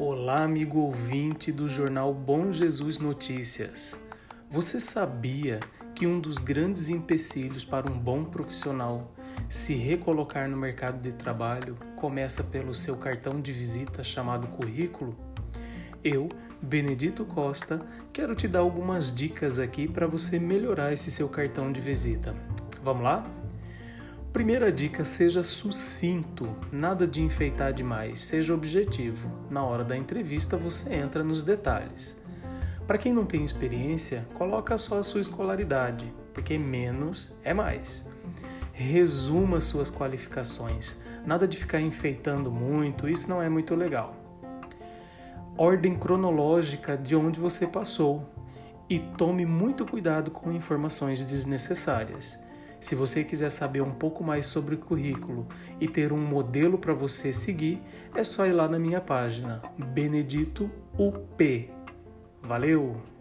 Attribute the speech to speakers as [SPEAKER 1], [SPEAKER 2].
[SPEAKER 1] Olá, amigo ouvinte do jornal Bom Jesus Notícias. Você sabia que um dos grandes empecilhos para um bom profissional se recolocar no mercado de trabalho começa pelo seu cartão de visita chamado currículo? Eu, Benedito Costa, quero te dar algumas dicas aqui para você melhorar esse seu cartão de visita. Vamos lá? Primeira dica: seja sucinto, nada de enfeitar demais, seja objetivo. Na hora da entrevista você entra nos detalhes. Para quem não tem experiência, coloca só a sua escolaridade, porque menos é mais. Resuma suas qualificações, nada de ficar enfeitando muito, isso não é muito legal. Ordem cronológica de onde você passou e tome muito cuidado com informações desnecessárias. Se você quiser saber um pouco mais sobre o currículo e ter um modelo para você seguir, é só ir lá na minha página Benedito UP. Valeu!